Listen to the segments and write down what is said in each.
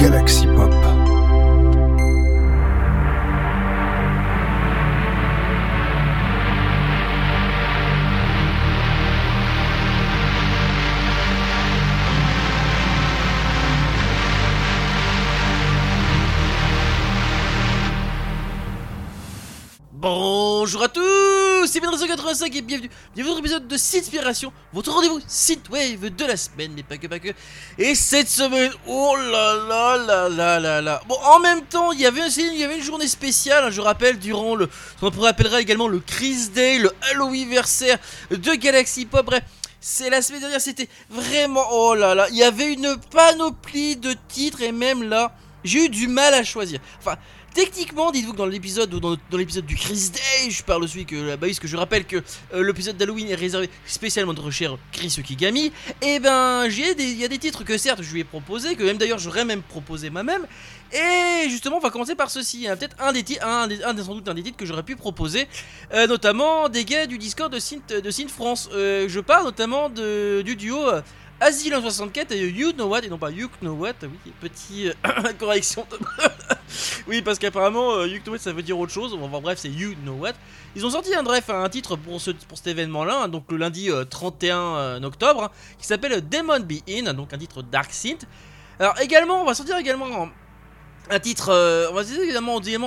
Galaxy Benrazo85 et bienvenue dans votre épisode de Synthspiration, votre rendez-vous Synthwave de la semaine, mais pas que, pas que. Et cette semaine, oh là là là là là là. Bon, en même temps, il y avait, il y avait une journée spéciale, hein, je rappelle, durant le, ce qu'on appellera également le Chris Day, le Halloweenversaire de Galaxy Pop, bref. C'est la semaine dernière, c'était vraiment, oh là là, il y avait une panoplie de titres et même là, j'ai eu du mal à choisir. Enfin, Techniquement, dites-vous que dans l'épisode dans, l'épisode du Chris Day, je parle celui que bah parce que je rappelle que euh, l'épisode d'Halloween est réservé spécialement à notre cher Chris Okigami. Et ben, j'ai des- il y a des titres que certes je lui ai proposé, que même d'ailleurs j'aurais même proposé moi-même. Et justement, on va commencer par ceci. A peut-être un des titres, un, des- sans doute un des titres que j'aurais pu proposer, euh, notamment des gars du Discord de Synth, France. Euh, je parle notamment du duo. Euh, Asylum 64 et You Know What et non pas You Know What, oui, petit euh, correction. oui, parce qu'apparemment euh, You Know What ça veut dire autre chose. Enfin bref, c'est You Know What. Ils ont sorti un bref un titre pour ce pour cet événement-là, hein, donc le lundi euh, 31 euh, octobre, qui s'appelle Demon Be In, donc un titre Dark Synth. Alors également, on va sortir également un titre, euh, on va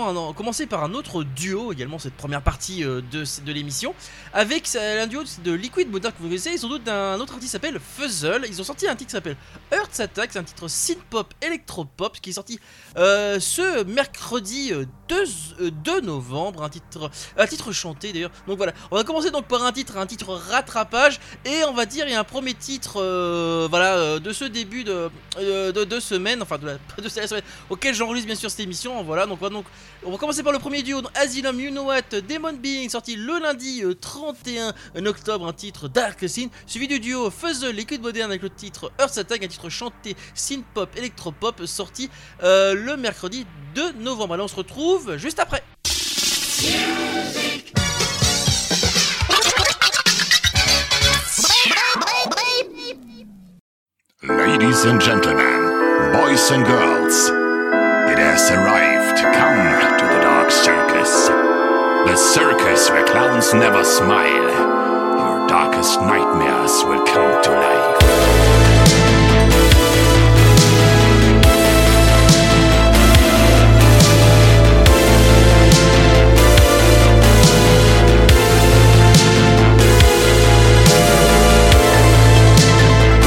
un- commencer par un autre duo, également cette première partie euh, de, de l'émission, avec un duo de Liquid Motor que vous connaissez, et sans doute d'un autre artiste qui s'appelle Fuzzle. Ils ont sorti un titre qui s'appelle Earth Attack, c'est un titre synth-pop, électro-pop, qui est sorti euh, ce mercredi euh, 2, euh, 2 novembre, un titre, un titre chanté d'ailleurs. Donc voilà, on va commencer donc par un titre, un titre rattrapage, et on va dire il y a un premier titre, voilà, de ce début de, de, de semaine, enfin de la, de cette semaine auquel bien sûr cette émission. Voilà, donc, donc on va commencer par le premier duo, Asylum You Know What, Demon Being, sorti le lundi euh, 31 octobre, un titre Dark Scene, suivi du duo Fuzzle Liquid Modern avec le titre Earth Attack, un titre chanté synth pop, électro pop, sorti euh, le mercredi 2 novembre. Allez, on se retrouve juste après. Ladies and gentlemen, boys and girls, it has arrived. Come to the Dark Circus. The circus where clowns never smile. Your darkest nightmares will come to life.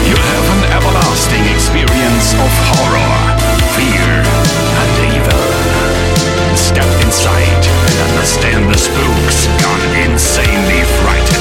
You have an everlasting experience of horror, Inside and understand the spooks gone insanely frightening.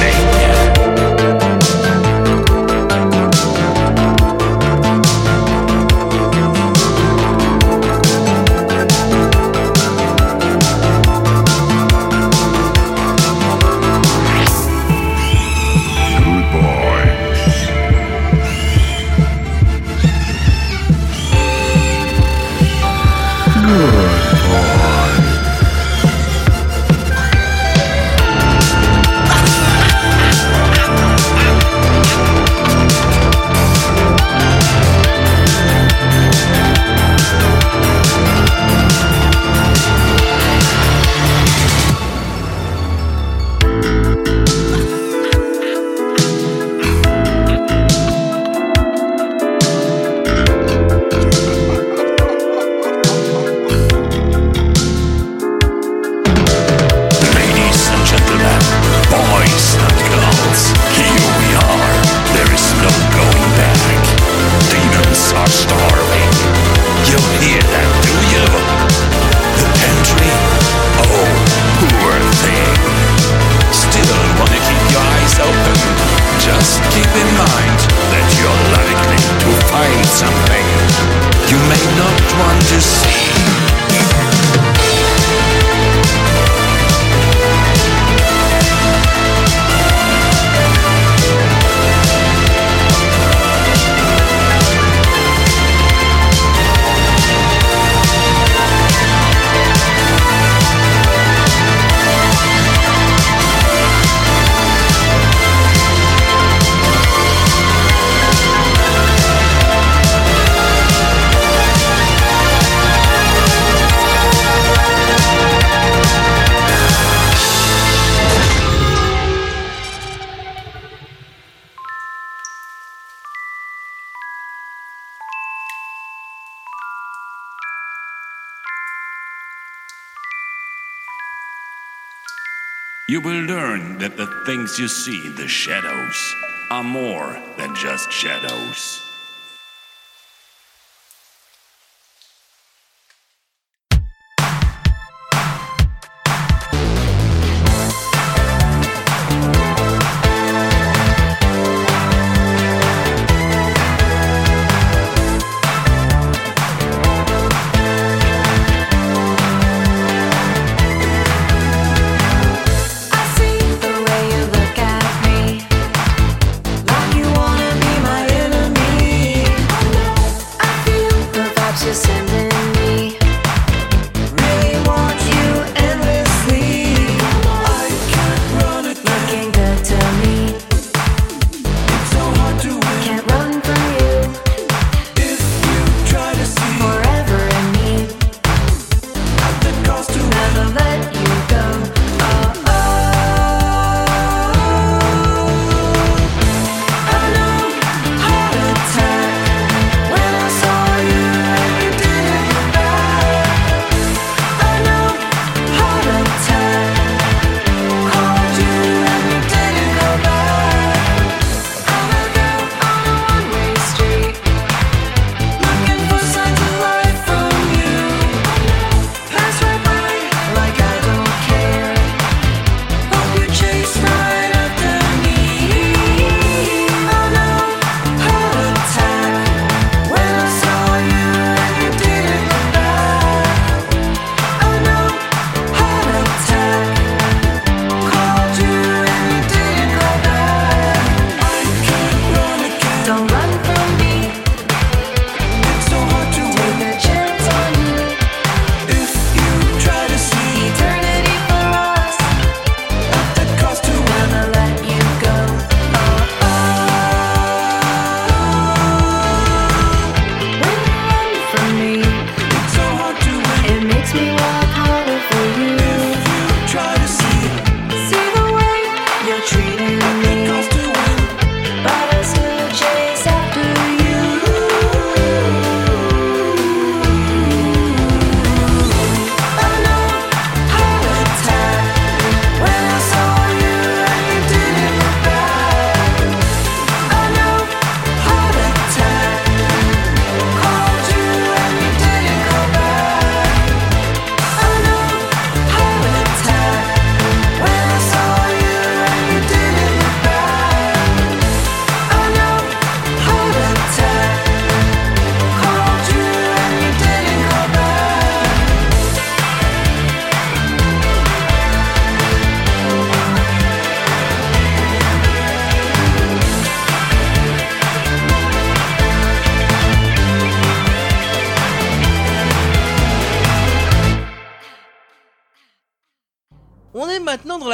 Will learn that the things you see in the shadows are more than just shadows.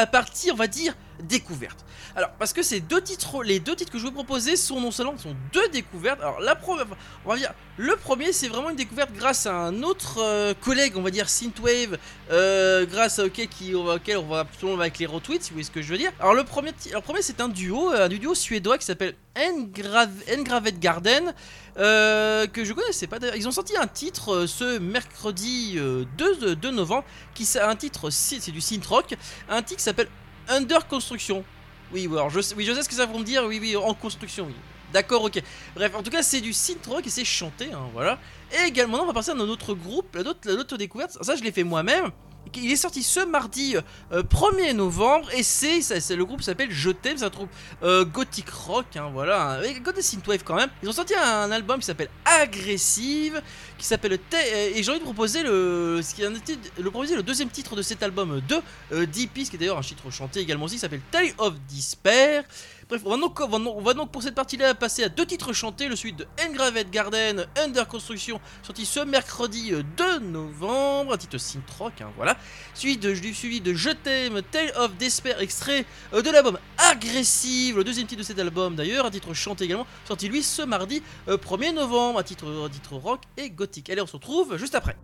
La partie, on va dire, découverte. Alors, parce que ces deux titres, les deux titres que je vous proposer sont non seulement sont deux découvertes. Alors, la première, on va dire, le premier, c'est vraiment une découverte grâce à un autre euh, collègue, on va dire Synthwave, euh, grâce auquel, qui, auquel on va plutôt avec les retweets, si vous voyez ce que je veux dire. Alors, le premier, le premier c'est un duo, euh, un duo suédois qui s'appelle Engrave- Engraved Garden, euh, que je connaissais pas. d'ailleurs. Ils ont sorti un titre ce mercredi euh, 2, 2 novembre, qui c'est un titre, c'est du synth rock, un titre s'appelle Under Construction. Oui, alors je oui, je sais ce que ça va me dire. Oui, oui, en construction, oui. D'accord, ok. Bref, en tout cas, c'est du synth rock et c'est chanté, hein, voilà. Et également, on va passer à notre groupe, autre, la autre découverte. Ça, je l'ai fait moi-même. Il est sorti ce mardi euh, 1er novembre et c'est le groupe s'appelle Je t'aime, c'est un groupe euh, gothic rock, hein, voilà, côté synthwave quand même. Ils ont sorti un album qui s'appelle Aggressive, qui s'appelle euh, et j'ai envie de proposer le ce qui le proposer le deuxième titre de cet album de euh, Deep Peace, qui est d'ailleurs un titre chanté également aussi, qui s'appelle Tale of Despair. Bref, on va, donc, on va donc- pour cette partie-là passer à deux titres chantés, le suite de Engraved Garden, Under Construction, sorti ce mercredi euh, 2 novembre, un titre synth rock, hein, voilà. Suivi de, suivi de Je t'aime, Tale of Despair, extrait euh, de l'album Aggressive, le deuxième titre de cet album d'ailleurs, un titre chanté également, sorti lui ce mardi euh, 1er novembre, un titre, titre rock et gothique. Allez, on se retrouve juste après.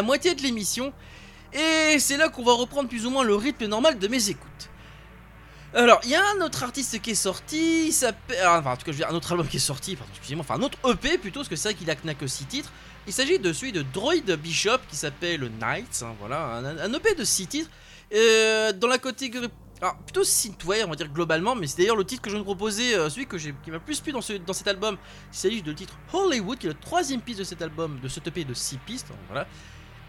La moitié de l'émission. Et c'est là qu'on va reprendre plus ou moins le rythme normal de mes écoutes. Alors, il y a un autre artiste qui est sorti, il s'appelle. ah, Enfin, en tout cas, je veux dire, un autre album qui est sorti, pardon, excusez-moi, enfin, un autre EP plutôt, parce que c'est vrai qu'il a que 6 titres. Il s'agit de celui de Droid Bishop qui s'appelle Nights, hein, voilà, un, un EP de 6 titres. euh, dans la catégorie. Alors, plutôt synthwave, on va dire globalement, mais c'est d'ailleurs le titre que je de proposer, euh, celui que j'ai, qui m'a plus plu dans, ce, dans cet album. Il s'agit de le titre Hollywood, qui est le troisième piste de cet album, de ce EP de 6 pistes, hein, voilà.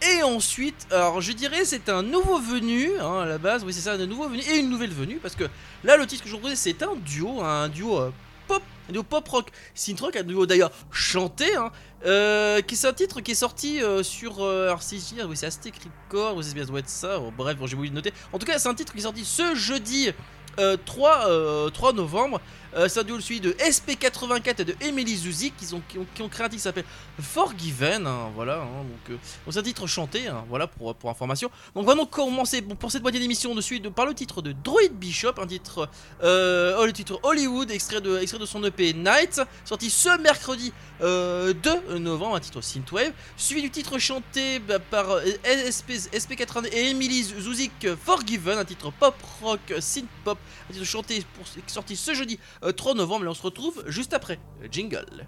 Et ensuite, alors je dirais c'est un nouveau venu, hein, à la base, oui c'est ça, un nouveau venu et une nouvelle venue, parce que là le titre que je vous c'est un duo, un duo euh, pop, un duo pop rock, synth rock, un duo d'ailleurs chanté, hein, euh, qui c'est un titre qui est sorti euh, sur, euh, je dis, oui c'est Aztec Record, ou c'est bien doit être ça, bon, bref, bon, j'ai oublié de noter. En tout cas c'est un titre qui est sorti ce jeudi euh, 3, euh, 3 novembre. Euh, c'est un duo celui de SP84 et de Emily Zuzik qui, ont, qui, ont, créé un titre qui s'appelle Forgiven. hein, voilà, hein, donc euh, c'est un titre chanté, hein, voilà pour, pour information. Donc donc commencer pour cette moitié d'émission de suite par le titre de Droid Bishop, un titre, euh, oh, le titre Hollywood, extrait de, extrait de son EP Night, sorti ce mercredi euh, 2 novembre, un titre synthwave, suivi du titre chanté bah, par euh, SP, SP80 et Emily Zuzik Forgiven, un titre pop rock synth pop, un titre chanté pour, sorti ce jeudi euh, 3 novembre, et on se retrouve juste après. Euh, Jingle.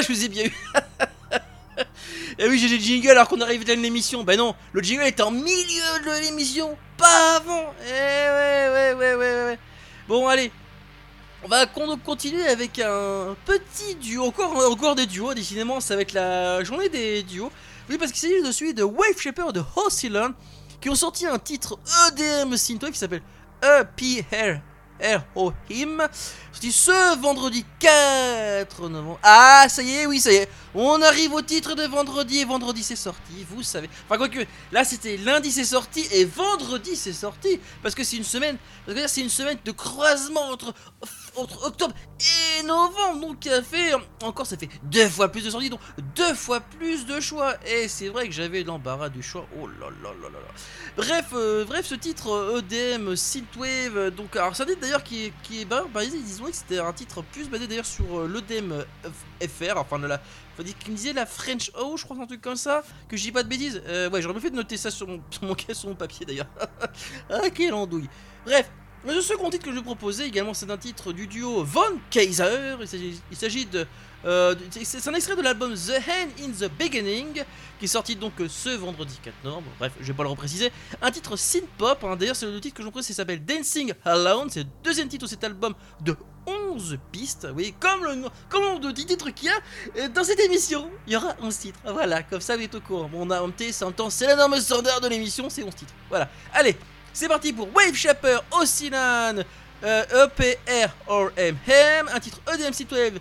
Je vous ai bien eu. Et oui, j'ai des jingles alors qu'on arrive dans l'émission. Ben non, le jingle est en milieu de l'émission, pas avant. Eh ouais, ouais, ouais, ouais, ouais. Bon, allez. On va con- continuer avec un petit duo, encore, encore des duos, décidément, va être la journée des duos. Oui, parce qu'il s'agit de celui de Wave Shaper de Hoscillon, qui ont sorti un titre EDM synthwave qui s'appelle EPR ce vendredi 4 novembre. Ah, ça y est, oui, ça y est. On arrive au titre de vendredi et vendredi c'est sorti, vous savez. Enfin, quoique, là c'était lundi c'est sorti et vendredi c'est sorti. Parce que c'est une semaine, que c'est une semaine de croisement entre entre octobre et novembre, donc qui a fait encore ça fait deux fois plus de sorties, donc deux fois plus de choix. Et c'est vrai que j'avais l'embarras du choix. Oh là là là là là. Bref, euh, bref, ce titre euh, EDM Synthwave, euh, donc alors c'est un titre d'ailleurs qui est qui est bah, bah, ils que c'était un titre plus basé d'ailleurs sur l'EDM FR, enfin la qu'il me disait la French O, je crois un truc comme ça, que je dis pas de bêtises. Ouais, j'aurais bien fait de noter ça sur mon sur mon, sur mon papier d'ailleurs. ah quelle andouille. Bref, le second titre que je vais proposer également, c'est un titre du duo Von Kaiser. Il s'agit- de. euh, c'est un extrait de l'album The Hand in the Beginning, qui est sorti donc euh, ce vendredi 4 novembre. Bref, je vais pas le repréciser. Un titre synth-pop, hein. d'ailleurs, c'est le titre que je vous précise, il s'appelle Dancing Alone. C'est le deuxième titre de cet album de 11 pistes. Vous voyez, comme le, nom- comme le nombre de titres qu'il y a euh, dans cette émission, il y aura 11 titres. Voilà, comme ça, vous êtes au courant. Bon, on a c'est un temps, c'est la norme standard de l'émission, c'est 11 titres. Voilà, allez. C'est parti pour Wave Shaper, Ossinan, euh, EPR-RMM, un titre EDM Synthwave.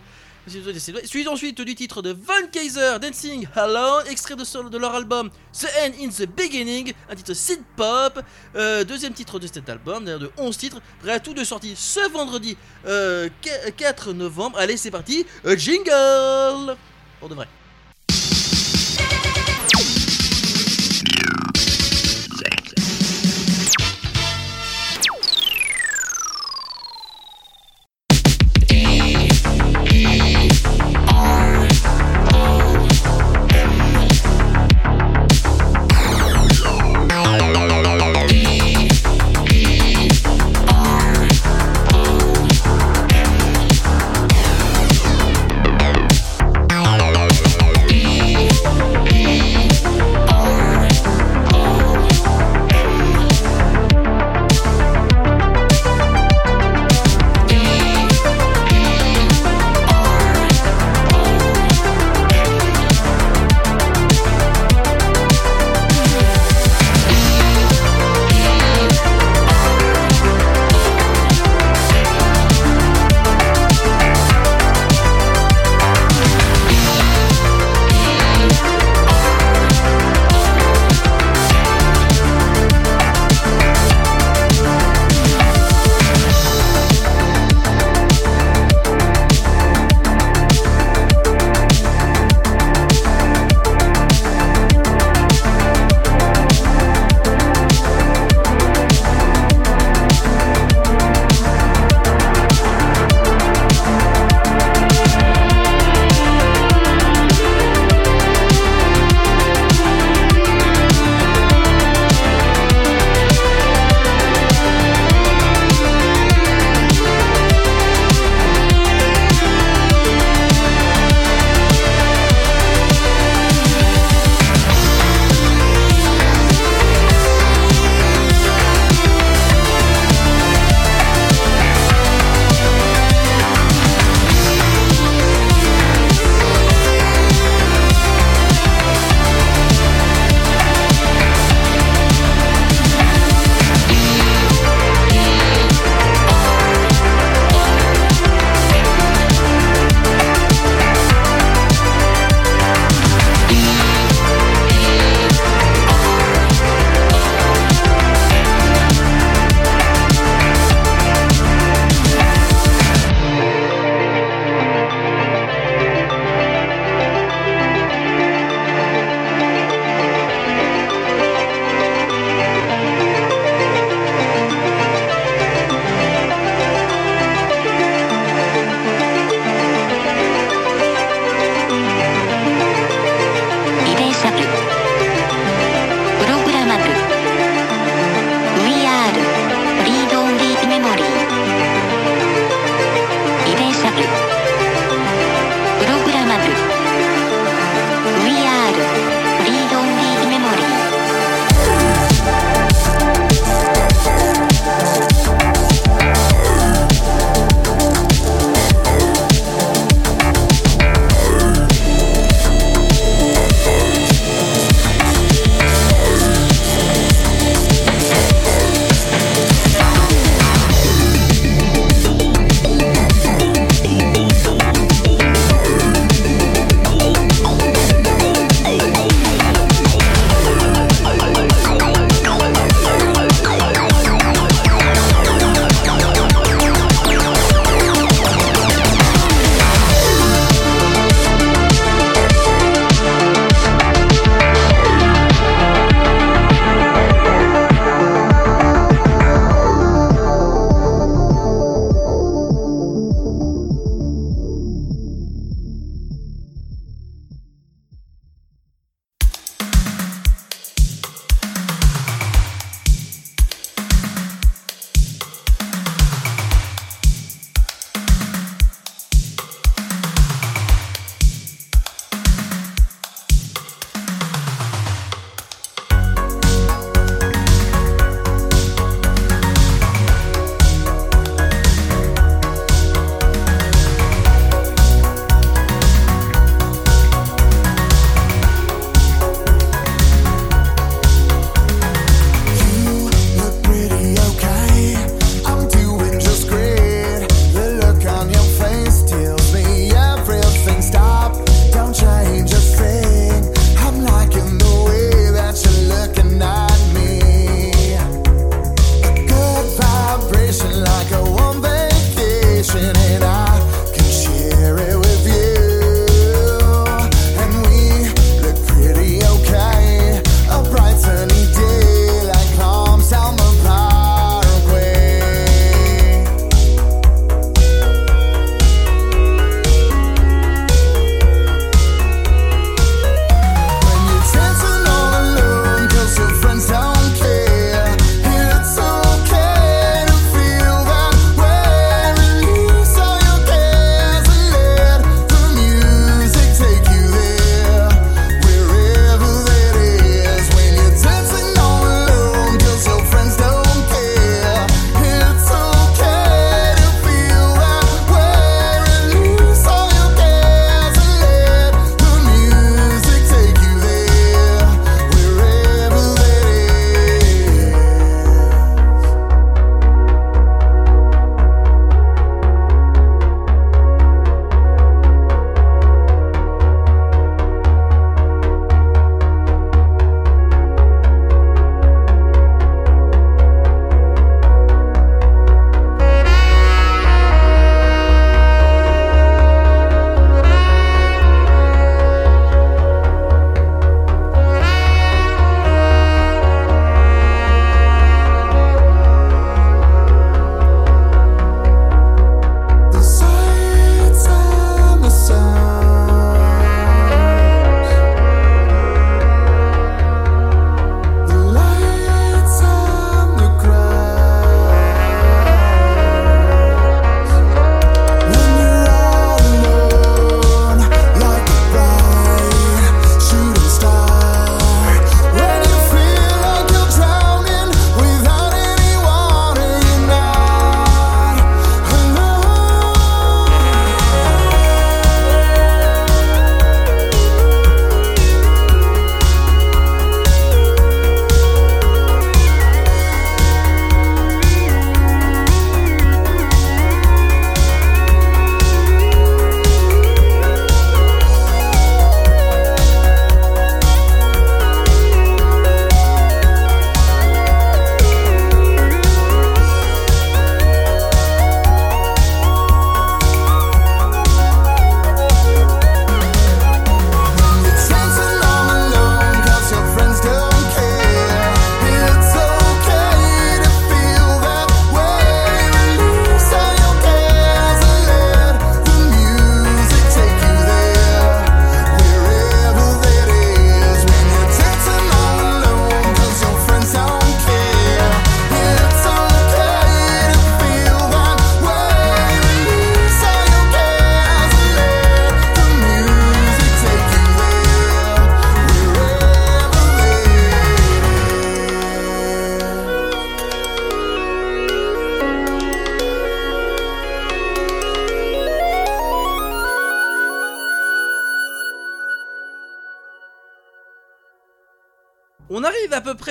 Suivi ensuite du titre de Von Kaiser, Dancing Alone, extrait de, de leur album The End in the Beginning, un titre synth pop, euh, deuxième titre de cet album, d'ailleurs de 11 titres, prêt tout de sortie ce vendredi euh, 4 novembre. Allez, c'est parti, euh, jingle Pour de vrai.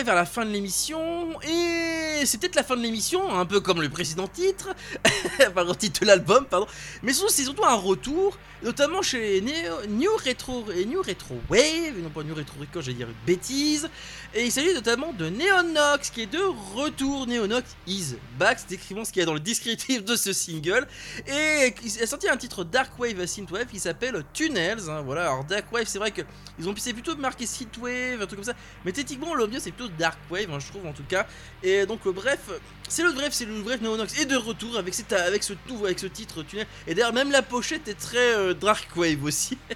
Vers la fin de l'émission et c'est peut-être la fin de l'émission, un peu comme le précédent titre, enfin le titre de l'album, pardon. Mais c'est surtout un retour, notamment chez Neo- New Retro et New Retro Wave, non pas New Retro Record, j'allais dire une bêtise. Et il s'agit notamment de Neonox qui est de retour. Neonox is back, c'est écrivant ce qu'il y a dans le descriptif de ce single. Et il a sorti un titre Dark Wave Synthwave qui s'appelle Tunnels. hein, voilà, alors Dark Wave, c'est vrai que ils ont c'est plutôt marqué Synthwave, un truc comme ça. Mais techniquement, l'ambiance c'est plutôt Dark Wave, hein, je trouve en tout cas. Et donc, euh, bref, c'est le bref, c'est le bref Neonox est de retour avec, cette, avec, ce, avec ce titre Tunnel. Et d'ailleurs, même la pochette est très euh, Dark Wave aussi.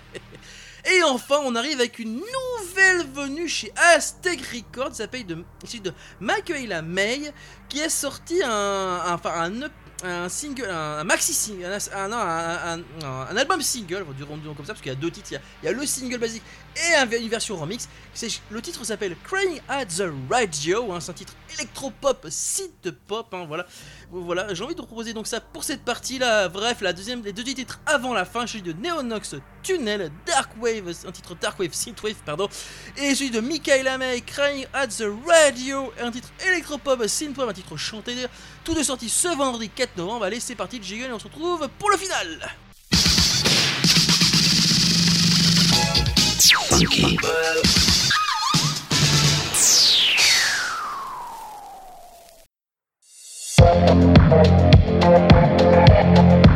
Et enfin, on arrive avec une nouvelle venue chez Aztec Records, s'appelle de, de Michaela May, qui a sorti un, un, un, un single, un, maxi single, un, album single, dirons-nous comme ça, parce qu'il y a deux titres, il il y a le single basique et un- une version remix. Le titre s'appelle Crying at the Radio, hein, c'est un titre électropop, synth pop, hein, voilà. Voilà, j'ai envie de vous proposer donc ça pour cette partie-là. Bref, la deuxième, les deux titres avant la fin, celui de Neonox Tunnel, Dark Wave, un titre Dark Wave, Synthwave, pardon, et celui de Michaela May, Crying at the Radio, un titre électropop, synthwave, un titre chanté. Tout de sorti ce vendredi 4 novembre. Allez, c'est parti, Jiggle, et on se retrouve pour le final. Thank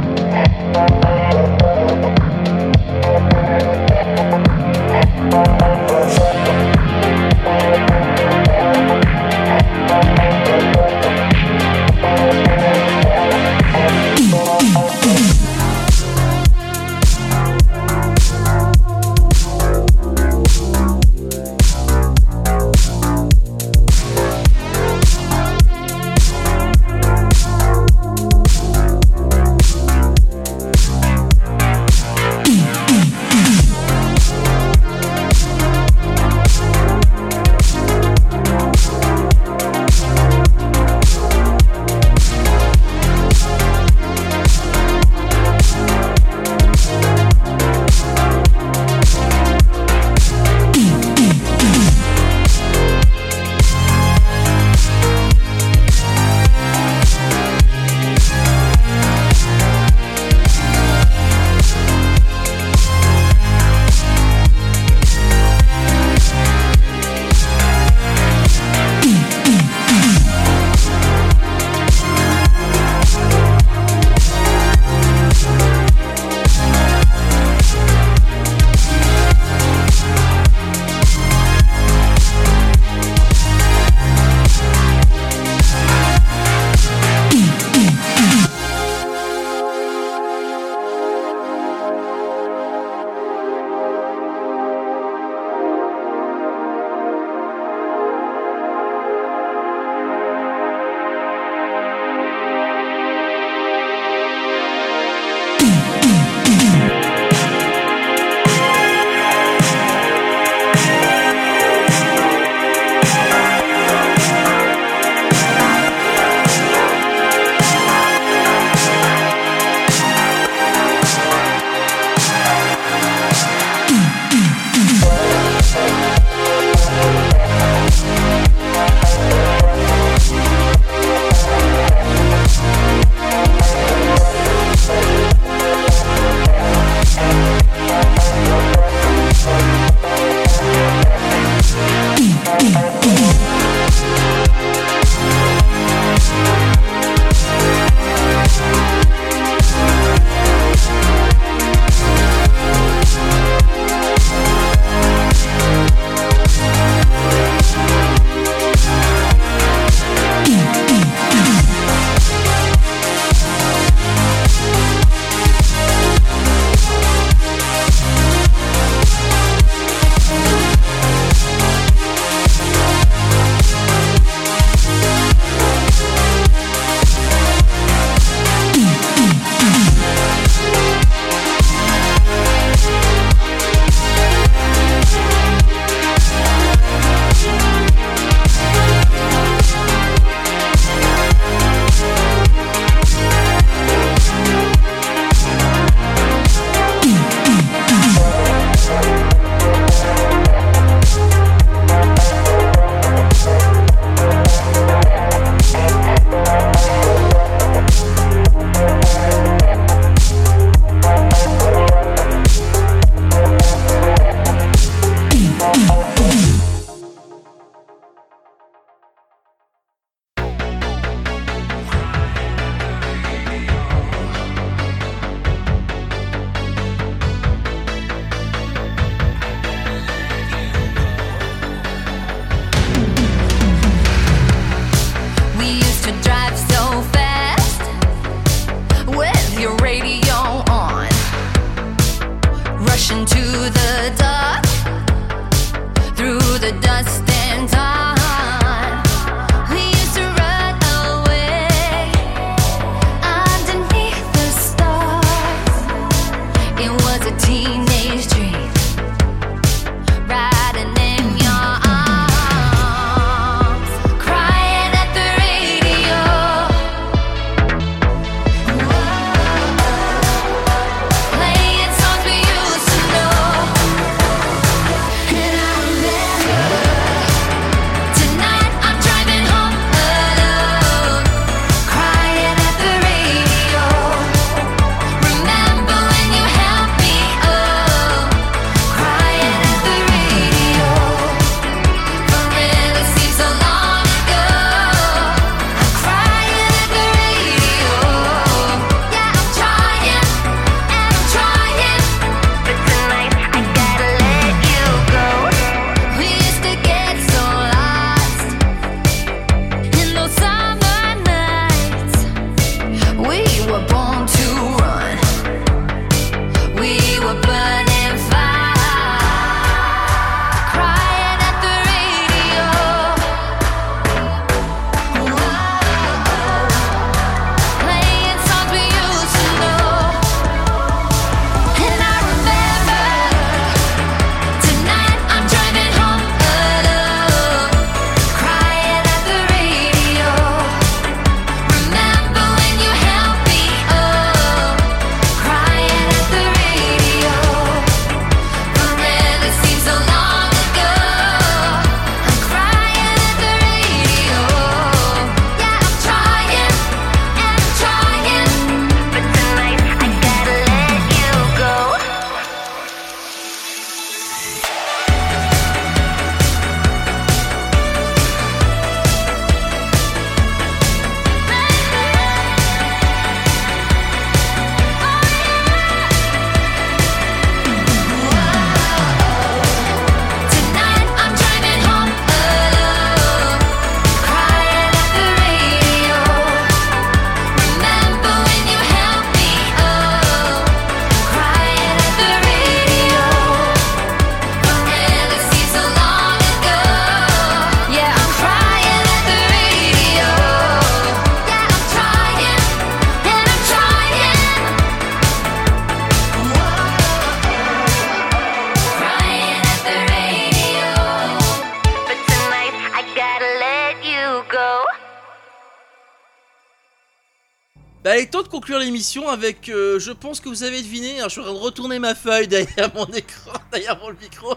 conclure l'émission avec, euh, je pense que vous avez deviné, alors je suis en train de retourner ma feuille derrière mon écran, derrière mon micro.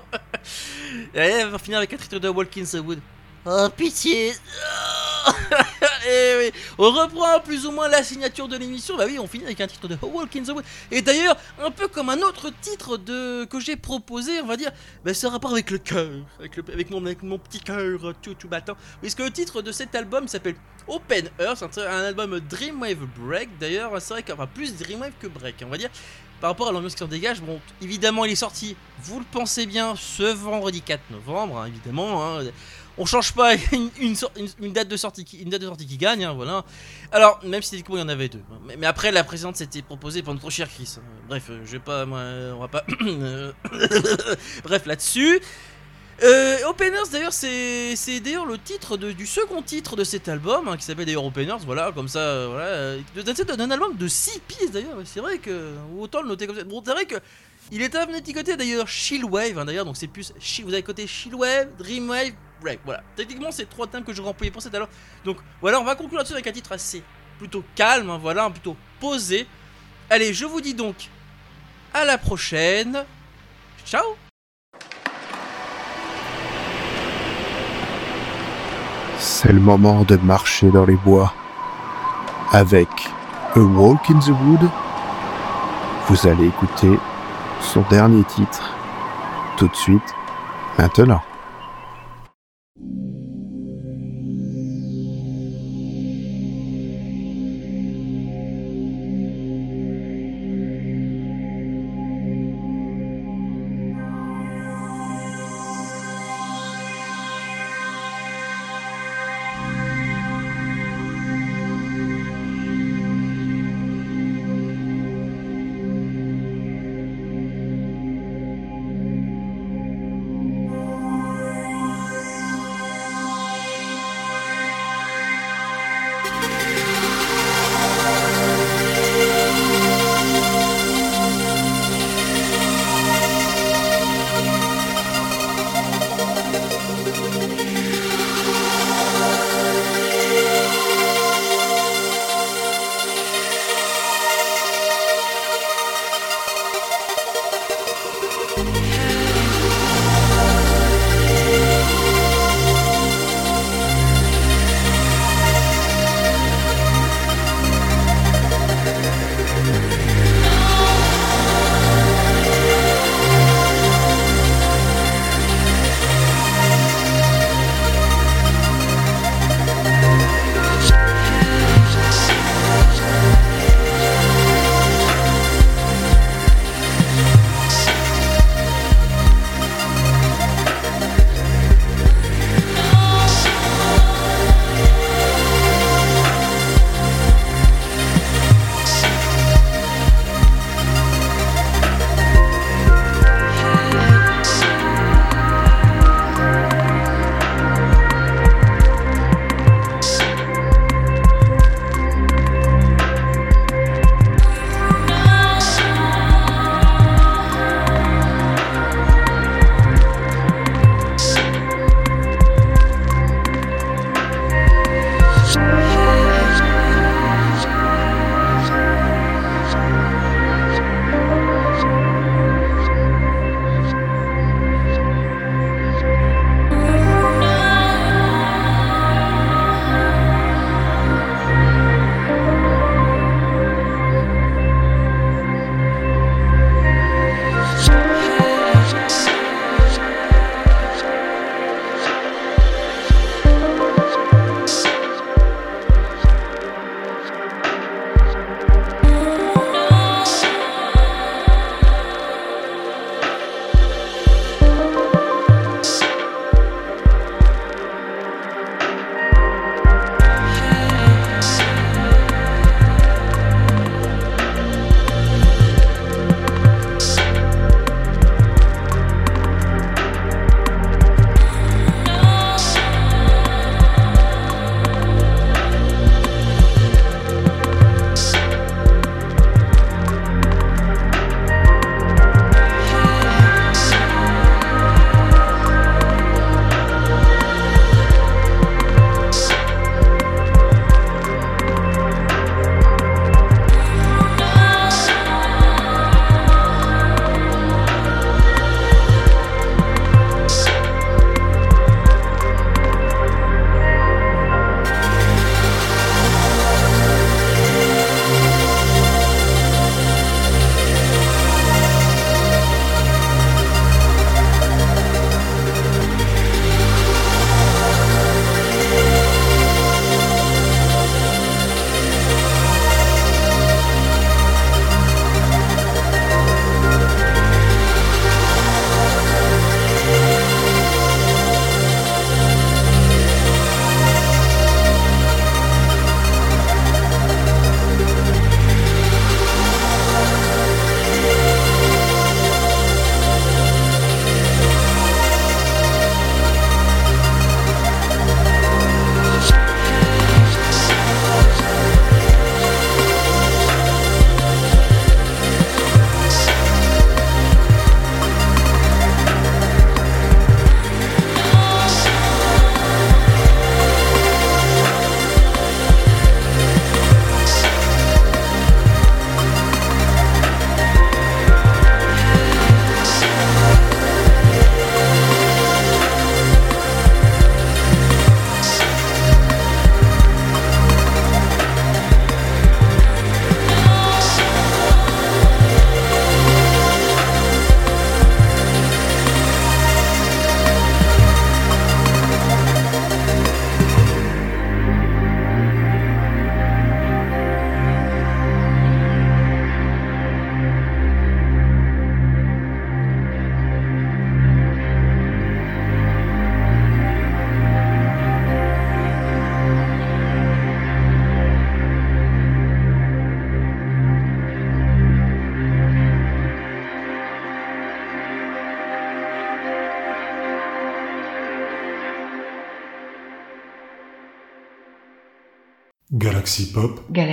Et on va finir avec un titre de Walk in the Wood. Oh pitié Oui, on reprend plus ou moins la signature de l'émission. Bah oui, on finit avec un titre de Walk in the Wood. Et d'ailleurs, un peu comme un autre titre que j'ai proposé, on va dire, bah, un rapport avec le cœur, avec, mon, petit cœur euh, tout, tout battant. Puisque le titre de cet album s'appelle Open Earth, un, un album Dreamwave Break. D'ailleurs, c'est vrai qu'il enfin, plus Dreamwave que Break, on va dire. Par rapport à l'ambiance qui en dégage, bon, évidemment, il est sorti, vous le pensez bien, ce vendredi 4 novembre, hein, évidemment. hein. On change pas une, date de sortie qui, une date de sortie qui gagne, hein, voilà. Alors, même si techniquement il y en avait deux. Mais, après, la précédente c'était proposée par notre cher Chris. Bref, euh, je vais pas. moi, euh, on va pas. Bref, là-dessus. Euh, Openers d'ailleurs c'est c'est d'ailleurs le titre de- du second titre de cet album hein, qui s'appelle d'ailleurs Openers voilà comme ça voilà d'un d'un album de 6 pistes d'ailleurs c'est vrai que autant le noter comme ça bon c'est vrai que il est un petit côté d'ailleurs Chillwave hein, d'ailleurs donc c'est plus vous avez côté Chillwave Dreamwave Break voilà. Techniquement c'est trois thèmes que j'aurais employé pour cet album donc voilà on va conclure là-dessus avec un titre assez plutôt calme hein, voilà plutôt posé. Allez je vous dis donc à la prochaine. Ciao. C'est le moment de marcher dans les bois. Avec A Walk in the Wood, vous allez écouter son dernier titre. Tout de suite, maintenant.